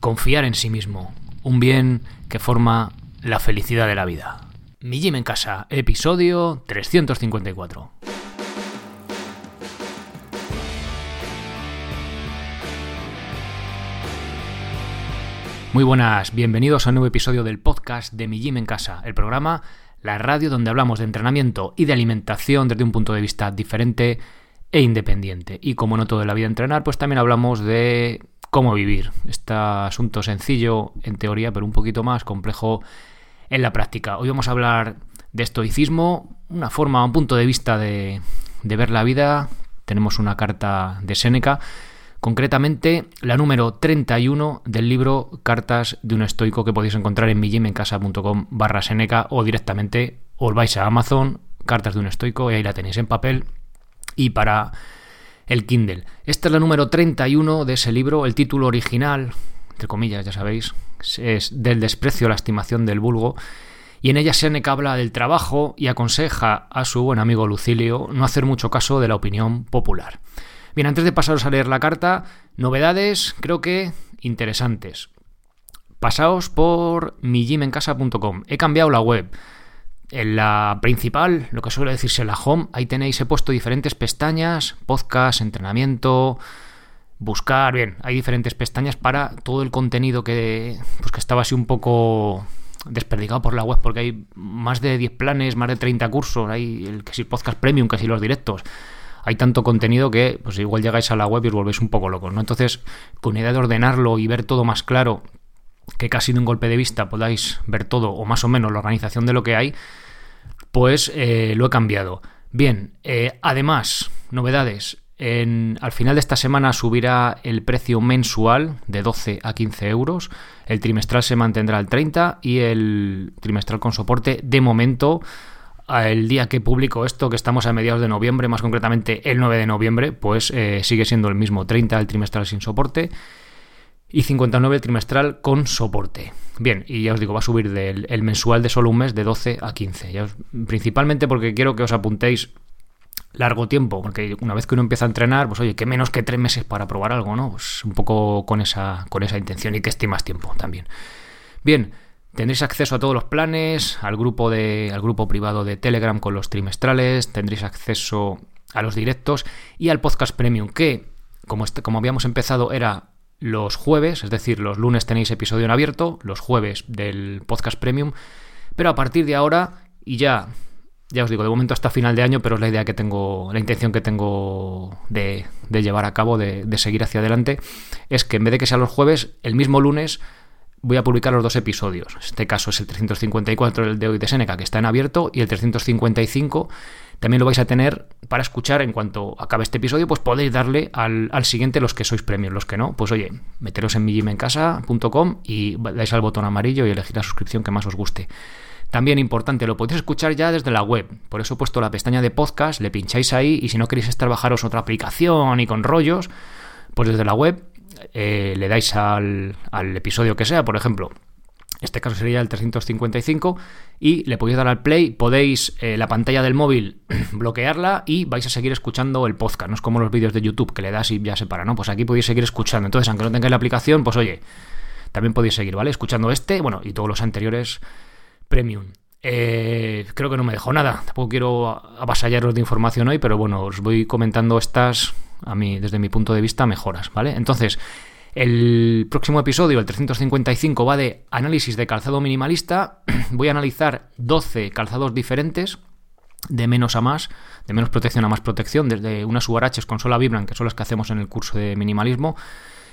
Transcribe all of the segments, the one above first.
confiar en sí mismo, un bien que forma la felicidad de la vida. Mi Gym en Casa, episodio 354. Muy buenas, bienvenidos a un nuevo episodio del podcast de Mi Gym en Casa, el programa, la radio donde hablamos de entrenamiento y de alimentación desde un punto de vista diferente e independiente. Y como no todo en la vida entrenar, pues también hablamos de cómo vivir. Este asunto sencillo en teoría, pero un poquito más complejo en la práctica. Hoy vamos a hablar de estoicismo, una forma, un punto de vista de, ver la vida. Tenemos una carta de Séneca, concretamente la número 31 del libro Cartas de un estoico que podéis encontrar en millimencasa.com barra Seneca o directamente os vais a Amazon, Cartas de un estoico, y ahí la tenéis en papel. Y para el Kindle. Esta es la número 31 de ese libro. El título original, entre comillas, ya sabéis, es Del desprecio a la estimación del vulgo. Y en ella Seneca habla del trabajo y aconseja a su buen amigo Lucilio no hacer mucho caso de la opinión popular. Bien, antes de pasaros a leer la carta, novedades creo que interesantes. Pasaos por mijimencasa.com. He cambiado la web. En la principal, lo que suele decirse la home, ahí tenéis, he puesto diferentes pestañas, podcast, entrenamiento, buscar, bien, hay diferentes pestañas para todo el contenido que, pues que estaba así un poco desperdigado por la web, porque hay más de 10 planes, más de 30 cursos, hay el que si podcast premium, que si los directos. Hay tanto contenido que pues igual llegáis a la web y os volvéis un poco locos, ¿no? Entonces, con idea de ordenarlo y ver todo más claro que casi de un golpe de vista podáis ver todo o más o menos la organización de lo que hay, pues eh, lo he cambiado. Bien, eh, además, novedades. Al final de esta semana subirá el precio mensual de 12 a 15 euros. El trimestral se mantendrá al 30 y el trimestral con soporte de momento el día que publico esto, que estamos a mediados de noviembre, más concretamente el 9 de noviembre, pues eh, sigue siendo el mismo 30 el trimestral sin soporte y 59 el trimestral con soporte. Bien, y ya os digo, va a subir del el mensual de solo un mes de 12 a 15. principalmente porque quiero que os apuntéis largo tiempo, porque una vez que uno empieza a entrenar, pues oye, que menos que tres meses para probar algo, ¿no? Pues un poco con esa, con esa intención y que esté más tiempo también. Bien, tendréis acceso a todos los planes, al grupo, de, al grupo privado de Telegram con los trimestrales, tendréis acceso a los directos y al podcast premium, que como, este, como habíamos empezado era los jueves, es decir, los lunes tenéis episodio en abierto, los jueves del podcast premium, pero a partir de ahora y ya, ya os digo, de momento hasta final de año, pero es la idea que tengo, la intención que tengo de, llevar a cabo, de, de, seguir hacia adelante, es que en vez de que sea los jueves, el mismo lunes voy a publicar los dos episodios. Este caso es el 354, el de hoy de Seneca, que está en abierto, y el 355 también lo vais a tener para escuchar en cuanto acabe este episodio, pues podéis darle al, siguiente los que sois premios, los que no, pues oye, meteros en mijimencasa.com y dais al botón amarillo y elegir la suscripción que más os guste. También importante, lo podéis escuchar ya desde la web. Por eso he puesto la pestaña de podcast, le pincháis ahí y si no queréis estar bajaros otra aplicación y con rollos, pues desde la web eh, le dais al, al episodio que sea, por ejemplo, este caso sería el 355 y le podéis dar al play, podéis eh, la pantalla del móvil bloquearla y vais a seguir escuchando el podcast, no es como los vídeos de YouTube que le das y ya se para, ¿no? Pues aquí podéis seguir escuchando, entonces aunque no tengáis la aplicación, pues oye, también podéis seguir, ¿vale? Escuchando este, bueno, y todos los anteriores premium. Eh, creo que no me dejo nada, tampoco quiero avasallaros de información hoy, pero bueno, os voy comentando estas, a mí, desde mi punto de vista, mejoras, ¿vale? Entonces, el próximo episodio, el 355, va de análisis de calzado minimalista. Voy a analizar 12 calzados diferentes, de menos a más, de menos protección a más protección, desde unas subaraches con sola Vibram, que son las que hacemos en el curso de minimalismo,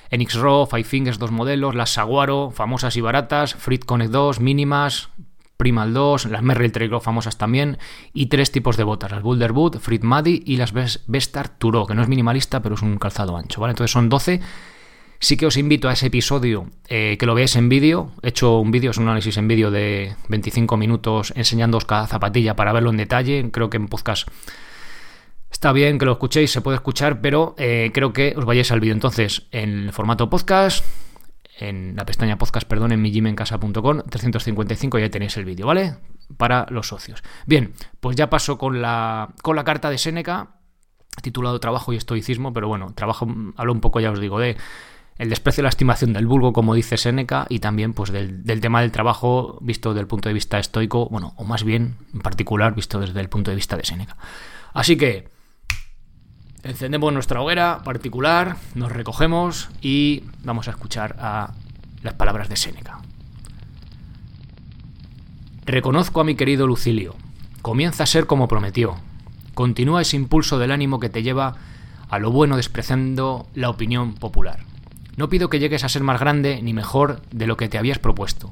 en X-Raw, Five Fingers, dos modelos, las Saguaro, famosas y baratas, Frit Connect 2, mínimas, Primal 2, las Merrill Trail famosas también, y tres tipos de botas, las Boulder Boot, Frit Muddy y las Vestar Turo, que no es minimalista, pero es un calzado ancho, ¿vale? Entonces son 12 Sí que os invito a ese episodio eh, que lo veáis en vídeo. He hecho un vídeo, es un análisis en vídeo de 25 minutos enseñándoos cada zapatilla para verlo en detalle. Creo que en podcast está bien que lo escuchéis, se puede escuchar, pero eh, creo que os vayáis al vídeo. Entonces, en el formato podcast, en la pestaña podcast, perdón, en mijimencasa.com, 355 ya tenéis el vídeo, ¿vale? Para los socios. Bien, pues ya paso con la, con la carta de Seneca, titulado Trabajo y Estoicismo, pero bueno, trabajo, hablo un poco, ya os digo, de el desprecio y la estimación del vulgo, como dice Séneca, y también pues del, tema del trabajo visto desde el punto de vista estoico, bueno, o más bien en particular visto desde el punto de vista de Séneca. Así que encendemos nuestra hoguera particular, nos recogemos y vamos a escuchar a las palabras de Séneca. Reconozco a mi querido Lucilio. Comienza a ser como prometió. Continúa ese impulso del ánimo que te lleva a lo bueno despreciando la opinión popular. No pido que llegues a ser más grande ni mejor de lo que te habías propuesto.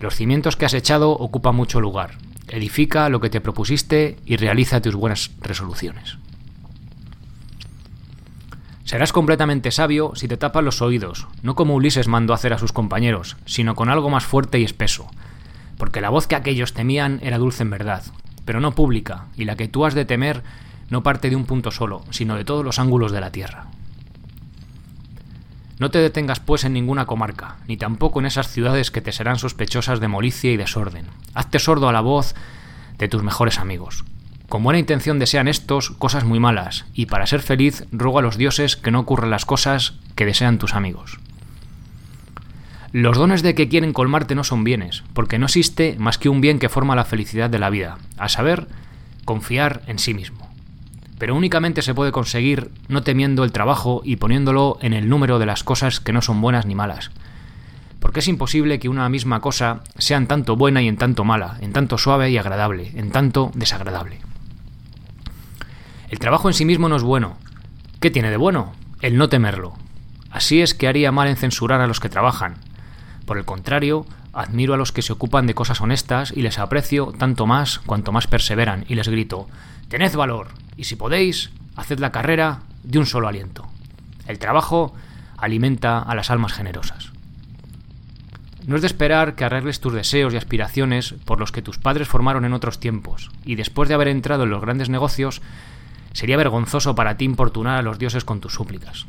Los cimientos que has echado ocupan mucho lugar. Edifica lo que te propusiste y realiza tus buenas resoluciones. Serás completamente sabio si te tapas los oídos, no como Ulises mandó hacer a sus compañeros, sino con algo más fuerte y espeso, porque la voz que aquellos temían era dulce en verdad, pero no pública, y la que tú has de temer no parte de un punto solo, sino de todos los ángulos de la tierra. No te detengas pues en ninguna comarca, ni tampoco en esas ciudades que te serán sospechosas de molicia y desorden. Hazte sordo a la voz de tus mejores amigos. Con buena intención desean estos cosas muy malas, y para ser feliz ruego a los dioses que no ocurran las cosas que desean tus amigos. Los dones de que quieren colmarte no son bienes, porque no existe más que un bien que forma la felicidad de la vida, a saber, confiar en sí mismo pero únicamente se puede conseguir no temiendo el trabajo y poniéndolo en el número de las cosas que no son buenas ni malas. Porque es imposible que una misma cosa sea en tanto buena y en tanto mala, en tanto suave y agradable, en tanto desagradable. El trabajo en sí mismo no es bueno. ¿Qué tiene de bueno? El no temerlo. Así es que haría mal en censurar a los que trabajan. Por el contrario, admiro a los que se ocupan de cosas honestas y les aprecio tanto más cuanto más perseveran y les grito, Tened valor, y si podéis, haced la carrera de un solo aliento. El trabajo alimenta a las almas generosas. No es de esperar que arregles tus deseos y aspiraciones por los que tus padres formaron en otros tiempos, y después de haber entrado en los grandes negocios, sería vergonzoso para ti importunar a los dioses con tus súplicas.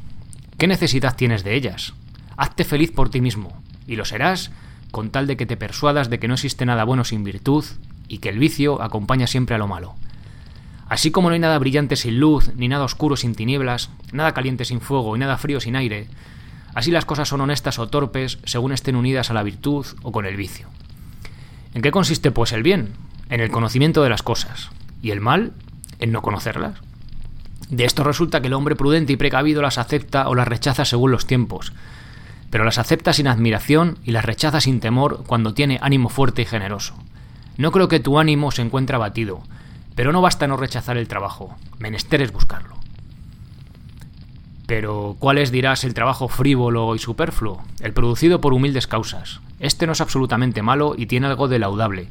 ¿Qué necesidad tienes de ellas? Hazte feliz por ti mismo, y lo serás con tal de que te persuadas de que no existe nada bueno sin virtud y que el vicio acompaña siempre a lo malo. Así como no hay nada brillante sin luz, ni nada oscuro sin tinieblas, nada caliente sin fuego y nada frío sin aire, así las cosas son honestas o torpes según estén unidas a la virtud o con el vicio. ¿En qué consiste, pues, el bien? En el conocimiento de las cosas, y el mal en no conocerlas. De esto resulta que el hombre prudente y precavido las acepta o las rechaza según los tiempos, pero las acepta sin admiración y las rechaza sin temor cuando tiene ánimo fuerte y generoso. No creo que tu ánimo se encuentre abatido, pero no basta no rechazar el trabajo, menester es buscarlo. Pero, ¿cuál es, dirás, el trabajo frívolo y superfluo? El producido por humildes causas. Este no es absolutamente malo y tiene algo de laudable,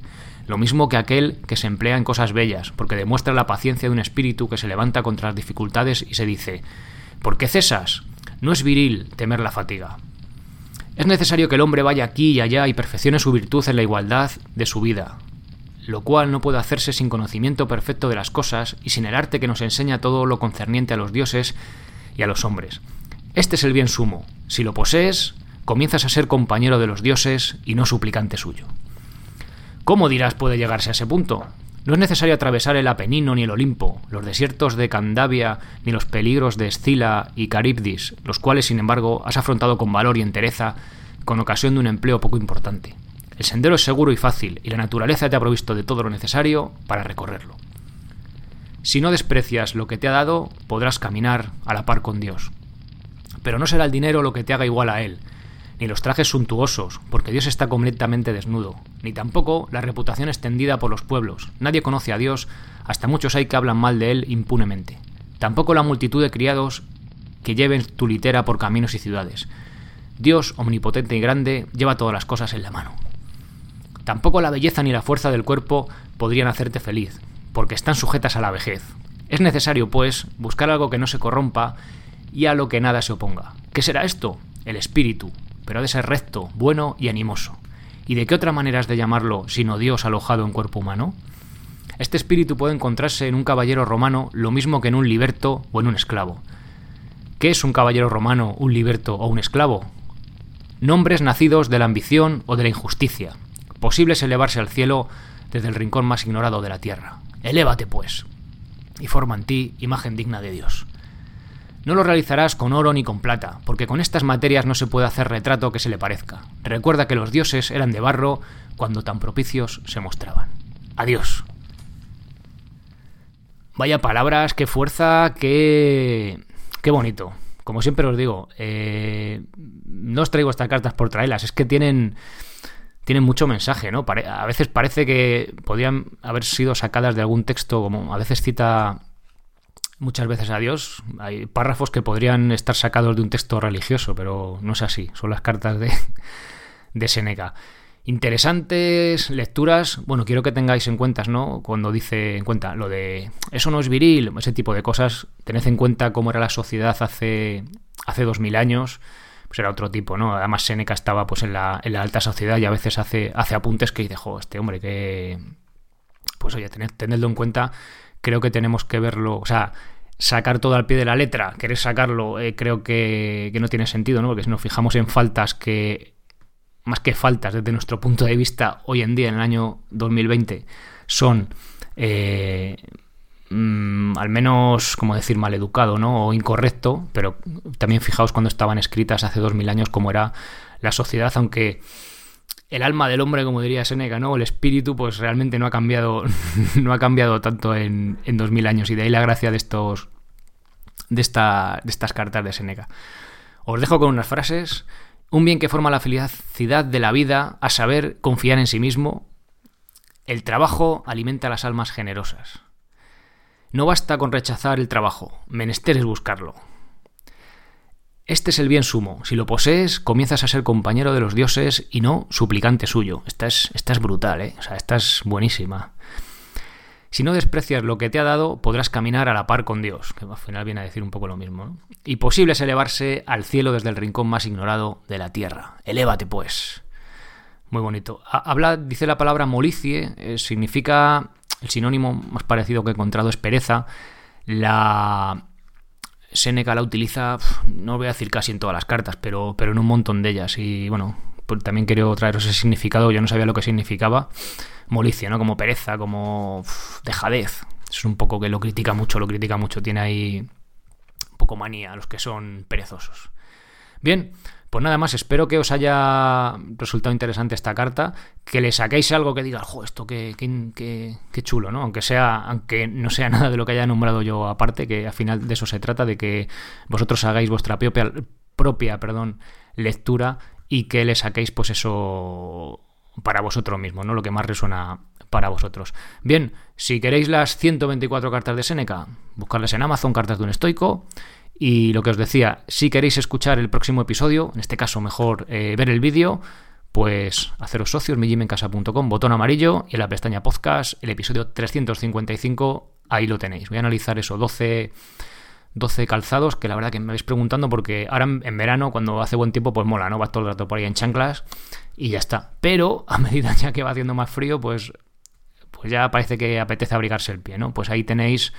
lo mismo que aquel que se emplea en cosas bellas, porque demuestra la paciencia de un espíritu que se levanta contra las dificultades y se dice, ¿por qué cesas? No es viril temer la fatiga. Es necesario que el hombre vaya aquí y allá y perfeccione su virtud en la igualdad de su vida, lo cual no puede hacerse sin conocimiento perfecto de las cosas y sin el arte que nos enseña todo lo concerniente a los dioses y a los hombres. Este es el bien sumo. Si lo posees, comienzas a ser compañero de los dioses y no suplicante suyo. ¿Cómo dirás puede llegarse a ese punto? No es necesario atravesar el Apenino ni el Olimpo, los desiertos de Candavia ni los peligros de Escila y Caribdis, los cuales, sin embargo, has afrontado con valor y entereza con ocasión de un empleo poco importante. El sendero es seguro y fácil, y la naturaleza te ha provisto de todo lo necesario para recorrerlo. Si no desprecias lo que te ha dado, podrás caminar a la par con Dios. Pero no será el dinero lo que te haga igual a Él, ni los trajes suntuosos, porque Dios está completamente desnudo, ni tampoco la reputación extendida por los pueblos. Nadie conoce a Dios, hasta muchos hay que hablan mal de Él impunemente. Tampoco la multitud de criados que lleven tu litera por caminos y ciudades. Dios, omnipotente y grande, lleva todas las cosas en la mano. Tampoco la belleza ni la fuerza del cuerpo podrían hacerte feliz, porque están sujetas a la vejez. Es necesario, pues, buscar algo que no se corrompa y a lo que nada se oponga. ¿Qué será esto? El espíritu, pero ha de ser recto, bueno y animoso. ¿Y de qué otra manera has de llamarlo sino Dios alojado en cuerpo humano? Este espíritu puede encontrarse en un caballero romano lo mismo que en un liberto o en un esclavo. ¿Qué es un caballero romano, un liberto o un esclavo? Nombres nacidos de la ambición o de la injusticia, Posible es elevarse al cielo desde el rincón más ignorado de la tierra. Elévate, pues, y forma en ti imagen digna de Dios. No lo realizarás con oro ni con plata, porque con estas materias no se puede hacer retrato que se le parezca. Recuerda que los dioses eran de barro cuando tan propicios se mostraban. Adiós. Vaya palabras, qué fuerza, qué... qué bonito. Como siempre os digo, eh, no os traigo estas cartas por traerlas, es que tienen tienen mucho mensaje, ¿no? a veces parece que podrían haber sido sacadas de algún texto, como a veces cita muchas veces a Dios. Hay párrafos que podrían estar sacados de un texto religioso, pero no es así. Son las cartas de, de Seneca. Interesantes lecturas. Bueno, quiero que tengáis en cuenta, ¿no? Cuando dice en cuenta lo de eso no es viril, ese tipo de cosas. Tened en cuenta cómo era la sociedad hace, hace dos mil años pues era otro tipo, ¿no? Además Seneca estaba pues en la, en la alta sociedad y a veces hace, hace apuntes que dejó este hombre que... Pues oye, tened, tenedlo en cuenta, creo que tenemos que verlo, o sea, sacar todo al pie de la letra, querer sacarlo, eh, creo que, que no tiene sentido, ¿no? Porque si nos fijamos en faltas que, más que faltas desde nuestro punto de vista hoy en día, en el año 2020, son eh, Mm, al menos, como decir, maleducado, ¿no? O incorrecto, pero también fijaos cuando estaban escritas hace dos mil años cómo era la sociedad, aunque el alma del hombre, como diría Seneca, ¿no? El espíritu, pues realmente no ha cambiado, no ha cambiado tanto en, dos mil años. Y de ahí la gracia de estos. de, esta, de estas cartas de Seneca. Os dejo con unas frases. Un bien que forma la felicidad de la vida, a saber, confiar en sí mismo. El trabajo alimenta las almas generosas. No basta con rechazar el trabajo, menester es buscarlo. Este es el bien sumo. Si lo posees, comienzas a ser compañero de los dioses y no suplicante suyo. Esta es, es brutal, ¿eh? O sea, esta es buenísima. Si no desprecias lo que te ha dado, podrás caminar a la par con Dios, que al final viene a decir un poco lo mismo. ¿no? Y posible es elevarse al cielo desde el rincón más ignorado de la tierra. Elévate, pues. Muy bonito. Habla, dice la palabra molicie, eh, significa el sinónimo más parecido que he encontrado es pereza. La Seneca la utiliza, no voy a decir casi en todas las cartas, pero, pero en un montón de ellas. Y bueno, pues también quiero traeros ese significado, yo no sabía lo que significaba. Molicia, ¿no? Como pereza, como dejadez. Es un poco que lo critica mucho, lo critica mucho. Tiene ahí un poco manía a los que son perezosos. Bien, pues nada más, espero que os haya resultado interesante esta carta, que le saquéis algo que diga, jo, esto qué, qué, chulo, ¿no? Aunque sea, aunque no sea nada de lo que haya nombrado yo aparte, que al final de eso se trata, de que vosotros hagáis vuestra propia, propia perdón, lectura y que le saquéis pues eso para vosotros mismos, ¿no? Lo que más resuena para vosotros. Bien, si queréis las 124 cartas de Seneca, buscarlas en Amazon, cartas de un estoico, y lo que os decía, si queréis escuchar el próximo episodio, en este caso mejor eh, ver el vídeo, pues haceros socios, millimencasa.com, botón amarillo y en la pestaña podcast, el episodio 355, ahí lo tenéis. Voy a analizar eso, 12, 12 calzados, que la verdad que me vais preguntando porque ahora en, verano, cuando hace buen tiempo, pues mola, ¿no? Vas todo el rato por ahí en chanclas y ya está. Pero a medida ya que va haciendo más frío, pues, pues ya parece que apetece abrigarse el pie, ¿no? Pues ahí tenéis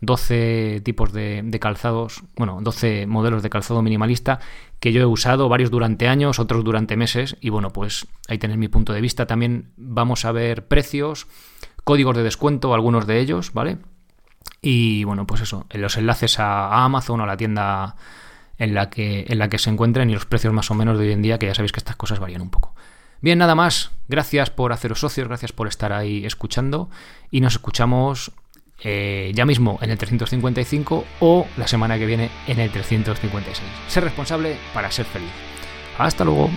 12 tipos de, calzados, bueno, 12 modelos de calzado minimalista que yo he usado, varios durante años, otros durante meses, y bueno, pues ahí tenéis mi punto de vista. También vamos a ver precios, códigos de descuento, algunos de ellos, ¿vale? Y bueno, pues eso, los enlaces a, Amazon o a la tienda en la, que, en la que se encuentren y los precios más o menos de hoy en día, que ya sabéis que estas cosas varían un poco. Bien, nada más. Gracias por haceros socios, gracias por estar ahí escuchando y nos escuchamos eh, ya mismo en el 355 o la semana que viene en el 356. Ser responsable para ser feliz. Hasta luego.